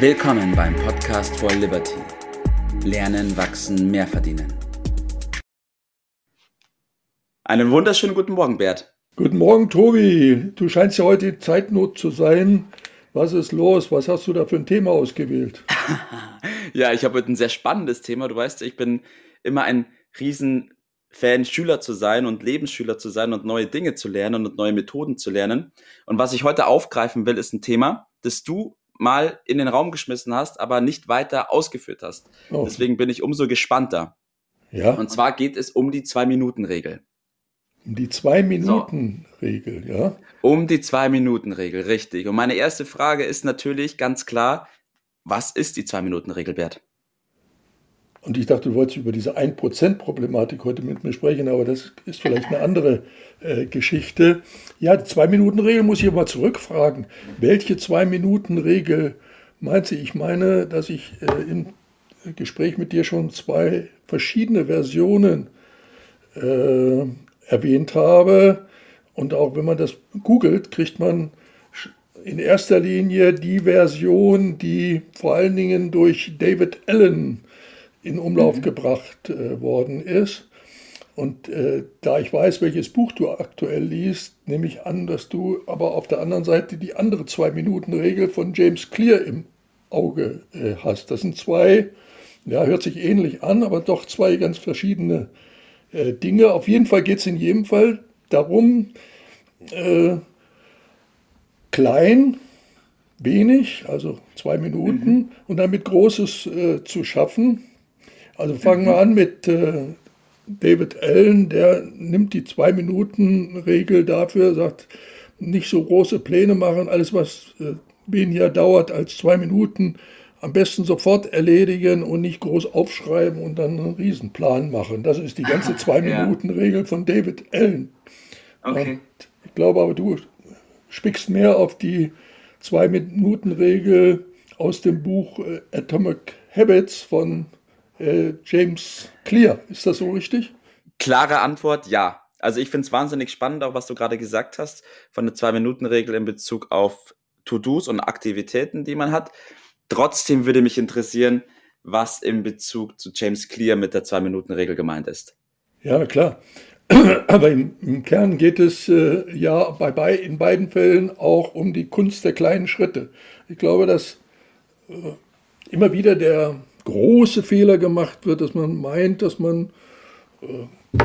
Willkommen beim Podcast for Liberty. Lernen, wachsen, mehr verdienen. Einen wunderschönen guten Morgen, Bert. Guten Morgen, Tobi. Du scheinst ja heute in Zeitnot zu sein. Was ist los? Was hast du da für ein Thema ausgewählt? ja, ich habe heute ein sehr spannendes Thema. Du weißt, ich bin immer ein riesen Fan, Schüler zu sein und Lebensschüler zu sein und neue Dinge zu lernen und neue Methoden zu lernen. Und was ich heute aufgreifen will, ist ein Thema, das du mal in den Raum geschmissen hast, aber nicht weiter ausgeführt hast. Oh. Deswegen bin ich umso gespannter. Ja. Und zwar geht es um die Zwei-Minuten-Regel. Um die Zwei-Minuten-Regel, so. ja? Um die Zwei-Minuten-Regel, richtig. Und meine erste Frage ist natürlich ganz klar, was ist die Zwei-Minuten-Regel, Bert? Und ich dachte, du wolltest über diese 1%-Problematik heute mit mir sprechen, aber das ist vielleicht eine andere äh, Geschichte. Ja, die Zwei-Minuten-Regel muss ich aber zurückfragen. Welche Zwei-Minuten-Regel meint sie? Ich meine, dass ich äh, im Gespräch mit dir schon zwei verschiedene Versionen äh, erwähnt habe. Und auch wenn man das googelt, kriegt man in erster Linie die Version, die vor allen Dingen durch David Allen in Umlauf mhm. gebracht äh, worden ist. Und äh, da ich weiß, welches Buch du aktuell liest, nehme ich an, dass du aber auf der anderen Seite die andere Zwei-Minuten-Regel von James Clear im Auge äh, hast. Das sind zwei, ja, hört sich ähnlich an, aber doch zwei ganz verschiedene äh, Dinge. Auf jeden Fall geht es in jedem Fall darum, äh, klein, wenig, also zwei Minuten, mhm. und damit Großes äh, zu schaffen. Also fangen wir an mit äh, David Allen, der nimmt die Zwei-Minuten-Regel dafür, sagt, nicht so große Pläne machen, alles was äh, weniger dauert als zwei Minuten, am besten sofort erledigen und nicht groß aufschreiben und dann einen Riesenplan machen. Das ist die ganze Zwei-Minuten-Regel von David Allen. Okay. Und ich glaube aber, du spickst mehr auf die Zwei-Minuten-Regel aus dem Buch äh, Atomic Habits von äh, James Clear. Ist das so richtig? Klare Antwort, ja. Also ich finde es wahnsinnig spannend, auch was du gerade gesagt hast, von der Zwei-Minuten-Regel in Bezug auf To-Dos und Aktivitäten, die man hat. Trotzdem würde mich interessieren, was in Bezug zu James Clear mit der Zwei-Minuten-Regel gemeint ist. Ja, klar. Aber im, im, Kern geht es äh, ja bei, bei, in beiden Fällen auch um die Kunst der kleinen Schritte. Ich glaube, dass äh, immer wieder der große Fehler gemacht wird, dass man meint, dass man äh,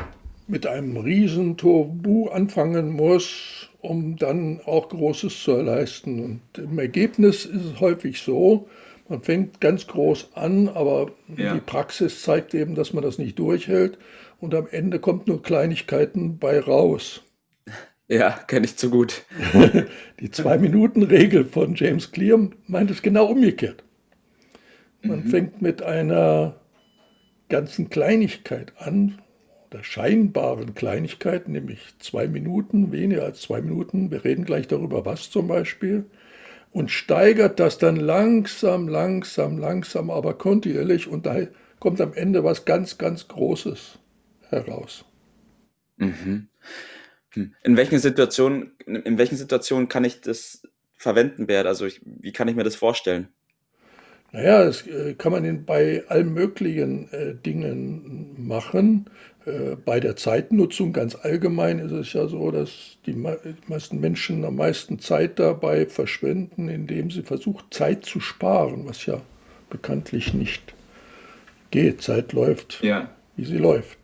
mit einem riesen Turbu anfangen muss, um dann auch Großes zu leisten. Und im Ergebnis ist es häufig so, man fängt ganz groß an, aber ja. die Praxis zeigt eben, dass man das nicht durchhält und am Ende kommt nur Kleinigkeiten bei raus. Ja, kenne ich zu gut. die Zwei-Minuten-Regel von James Clear meint es genau umgekehrt. Man mhm. fängt mit einer ganzen Kleinigkeit an, oder scheinbaren Kleinigkeit, nämlich zwei Minuten, weniger als zwei Minuten. Wir reden gleich darüber, was zum Beispiel. Und steigert das dann langsam, langsam, langsam, aber kontinuierlich. Und da kommt am Ende was ganz, ganz Großes heraus. Mhm. Hm. In welchen Situationen, in welchen Situationen kann ich das verwenden, Bert? Also ich, wie kann ich mir das vorstellen? Naja, das äh, kann man bei allen möglichen äh, Dingen machen. Äh, bei der Zeitnutzung ganz allgemein ist es ja so, dass die, die meisten Menschen am meisten Zeit dabei verschwenden, indem sie versuchen, Zeit zu sparen, was ja bekanntlich nicht geht. Zeit läuft, ja. wie sie läuft.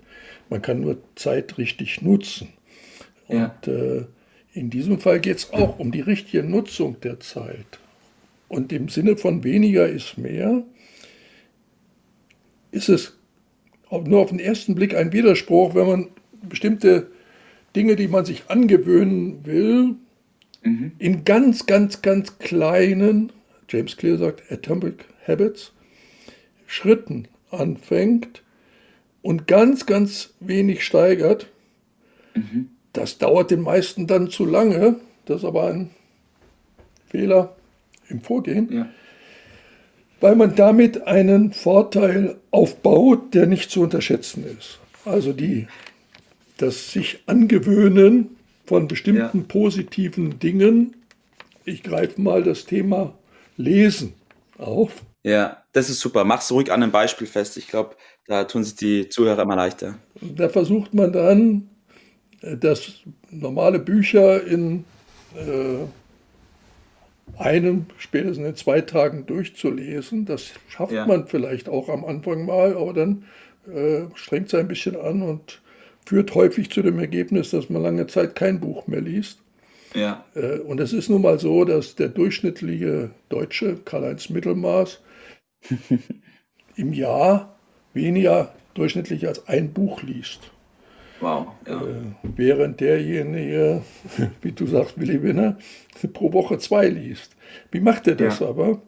Man kann nur Zeit richtig nutzen. Und ja. äh, in diesem Fall geht es auch um die richtige Nutzung der Zeit. Und im Sinne von weniger ist mehr, ist es nur auf den ersten Blick ein Widerspruch, wenn man bestimmte Dinge, die man sich angewöhnen will, mhm. in ganz, ganz, ganz kleinen, James Clear sagt Atomic Habits, Schritten anfängt und ganz, ganz wenig steigert. Mhm. Das dauert den meisten dann zu lange. Das ist aber ein Fehler, im Vorgehen, ja. weil man damit einen Vorteil aufbaut, der nicht zu unterschätzen ist. Also die, das sich angewöhnen von bestimmten ja. positiven Dingen. Ich greife mal das Thema Lesen auf. Ja, das ist super. Mach's ruhig an einem Beispiel fest. Ich glaube, da tun sich die Zuhörer immer leichter. Da versucht man dann, äh, das normale Bücher in äh, einem, spätestens in zwei Tagen durchzulesen. Das schafft ja. man vielleicht auch am Anfang mal, aber dann äh, strengt es ein bisschen an und führt häufig zu dem Ergebnis, dass man lange Zeit kein Buch mehr liest. Ja. Äh, und es ist nun mal so, dass der durchschnittliche Deutsche, Karl-Heinz Mittelmaß, im Jahr weniger durchschnittlich als ein Buch liest. Wow. Ja. Äh, während derjenige, wie du sagst, Willi Winner, pro Woche zwei liest. Wie macht er das ja. aber?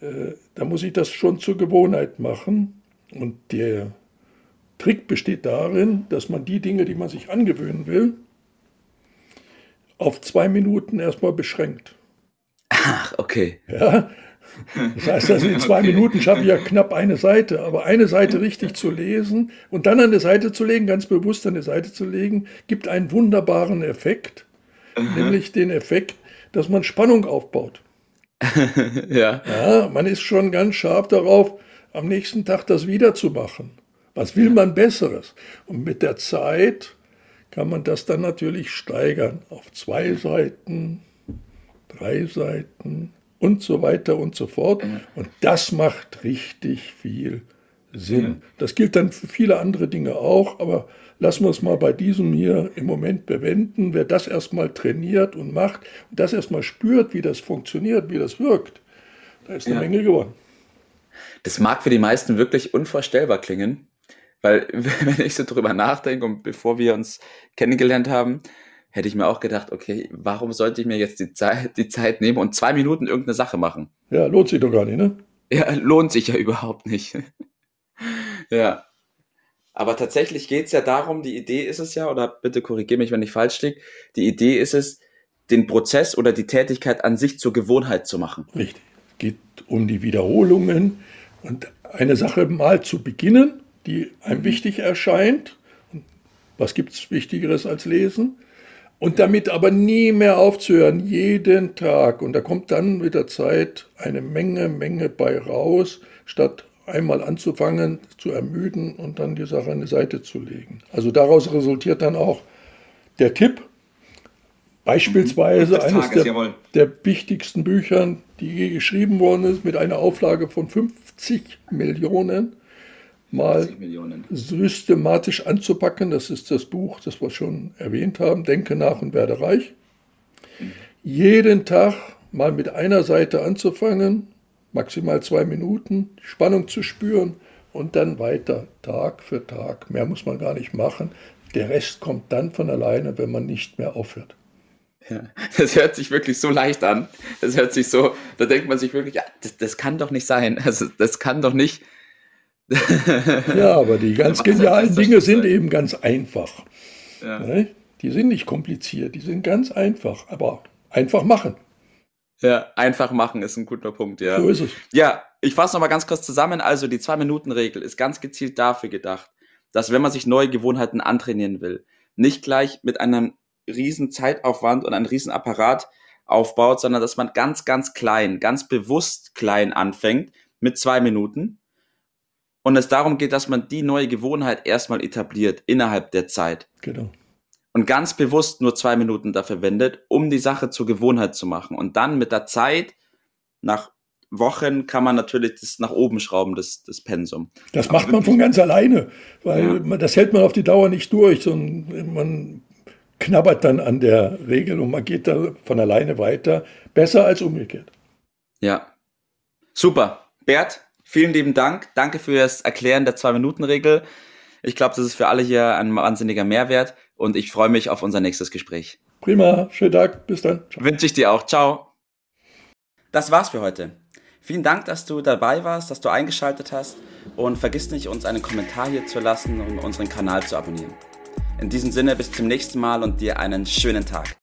Äh, da muss ich das schon zur Gewohnheit machen. Und der Trick besteht darin, dass man die Dinge, die man sich angewöhnen will, auf zwei Minuten erstmal beschränkt. Ach, okay. Ja, das heißt, also in zwei okay. Minuten schaffe ich ja knapp eine Seite, aber eine Seite richtig zu lesen und dann an der Seite zu legen, ganz bewusst an der Seite zu legen, gibt einen wunderbaren Effekt, mhm. nämlich den Effekt, dass man Spannung aufbaut. ja. ja. Man ist schon ganz scharf darauf, am nächsten Tag das wieder zu machen. Was will man Besseres? Und mit der Zeit kann man das dann natürlich steigern auf zwei Seiten, drei Seiten, und so weiter und so fort. Und das macht richtig viel Sinn. Das gilt dann für viele andere Dinge auch, aber lassen wir es mal bei diesem hier im Moment bewenden. Wer das erstmal trainiert und macht und das erstmal spürt, wie das funktioniert, wie das wirkt, da ist eine ja. Menge geworden. Das mag für die meisten wirklich unvorstellbar klingen, weil wenn ich so drüber nachdenke und bevor wir uns kennengelernt haben, hätte ich mir auch gedacht, okay, warum sollte ich mir jetzt die Zeit, die Zeit nehmen und zwei Minuten irgendeine Sache machen? Ja, lohnt sich doch gar nicht, ne? Ja, lohnt sich ja überhaupt nicht. ja. Aber tatsächlich geht es ja darum, die Idee ist es ja, oder bitte korrigiere mich, wenn ich falsch liege, die Idee ist es, den Prozess oder die Tätigkeit an sich zur Gewohnheit zu machen. Richtig. Es geht um die Wiederholungen und eine Sache mal zu beginnen, die einem wichtig erscheint. Was gibt es Wichtigeres als Lesen? Und damit aber nie mehr aufzuhören, jeden Tag. Und da kommt dann mit der Zeit eine Menge, Menge bei raus, statt einmal anzufangen, zu ermüden und dann die Sache an die Seite zu legen. Also daraus resultiert dann auch der Tipp, beispielsweise eines der, der, wichtigsten Büchern, die je geschrieben worden ist, mit einer Auflage von 50 Millionen mal systematisch anzupacken. Das ist das Buch, das wir schon erwähnt haben, Denke nach und werde reich. Mhm. Jeden Tag mal mit einer Seite anzufangen, maximal zwei Minuten, Spannung zu spüren und dann weiter, Tag für Tag. Mehr muss man gar nicht machen. Der Rest kommt dann von alleine, wenn man nicht mehr aufhört. Ja, das hört sich wirklich so leicht an. Das hört sich so, da denkt man sich wirklich, ja, das, das kann doch nicht sein. Also, das kann doch nicht ja, aber die ganz genialen Dinge sind eben ganz einfach. Ja. Ne? Die sind nicht kompliziert, die sind ganz einfach, aber einfach machen. Ja, einfach machen ist ein guter Punkt, ja. So ist es. Ja, ich fasse nochmal ganz kurz zusammen. Also die Zwei-Minuten-Regel ist ganz gezielt dafür gedacht, dass wenn man sich neue Gewohnheiten antrainieren will, nicht gleich mit einem riesen Zeitaufwand und einem riesen Apparat aufbaut, sondern dass man ganz, ganz klein, ganz bewusst klein anfängt mit zwei Minuten und es darum geht, dass man die neue Gewohnheit erstmal etabliert innerhalb der Zeit. Genau. Und ganz bewusst nur zwei Minuten dafür wendet, um die Sache zur Gewohnheit zu machen. Und dann mit der Zeit, nach Wochen, kann man natürlich das nach oben schrauben, das, das Pensum. Das macht man von ganz alleine, weil ja. man, das hält man auf die Dauer nicht durch, sondern man knabbert dann an der Regel und man geht da von alleine weiter. Besser als umgekehrt. Ja. Super. Bert, Vielen lieben Dank. Danke fürs Erklären der Zwei-Minuten-Regel. Ich glaube, das ist für alle hier ein wahnsinniger Mehrwert und ich freue mich auf unser nächstes Gespräch. Prima, schönen Tag, bis dann. Ciao. Wünsche ich dir auch. Ciao. Das war's für heute. Vielen Dank, dass du dabei warst, dass du eingeschaltet hast und vergiss nicht, uns einen Kommentar hier zu lassen und unseren Kanal zu abonnieren. In diesem Sinne, bis zum nächsten Mal und dir einen schönen Tag.